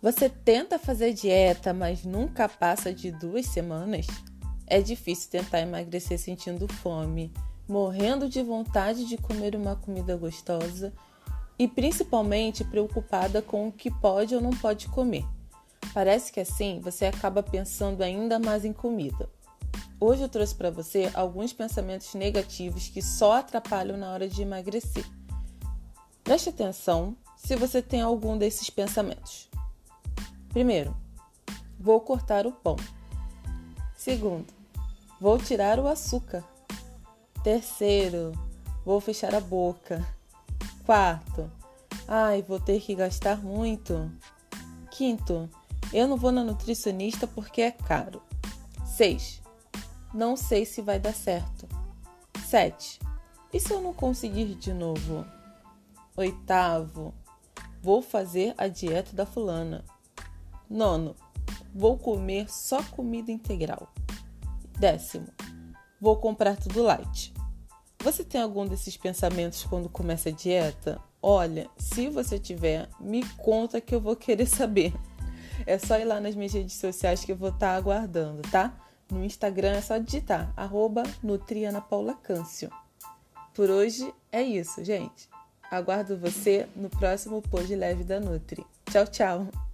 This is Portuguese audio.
Você tenta fazer dieta, mas nunca passa de duas semanas? É difícil tentar emagrecer sentindo fome, morrendo de vontade de comer uma comida gostosa e principalmente preocupada com o que pode ou não pode comer. Parece que assim você acaba pensando ainda mais em comida. Hoje eu trouxe para você alguns pensamentos negativos que só atrapalham na hora de emagrecer. Preste atenção se você tem algum desses pensamentos. Primeiro, vou cortar o pão. Segundo, vou tirar o açúcar. Terceiro, vou fechar a boca. Quarto, ai, vou ter que gastar muito. Quinto, eu não vou na nutricionista porque é caro. 6. Não sei se vai dar certo. 7. E se eu não conseguir de novo? Oitavo, vou fazer a dieta da fulana. Nono, vou comer só comida integral. Décimo, vou comprar tudo light. Você tem algum desses pensamentos quando começa a dieta? Olha, se você tiver, me conta que eu vou querer saber. É só ir lá nas minhas redes sociais que eu vou estar tá aguardando, tá? No Instagram é só digitar, arroba Câncio. Por hoje é isso, gente. Aguardo você no próximo Pôs Leve da Nutri. Tchau, tchau!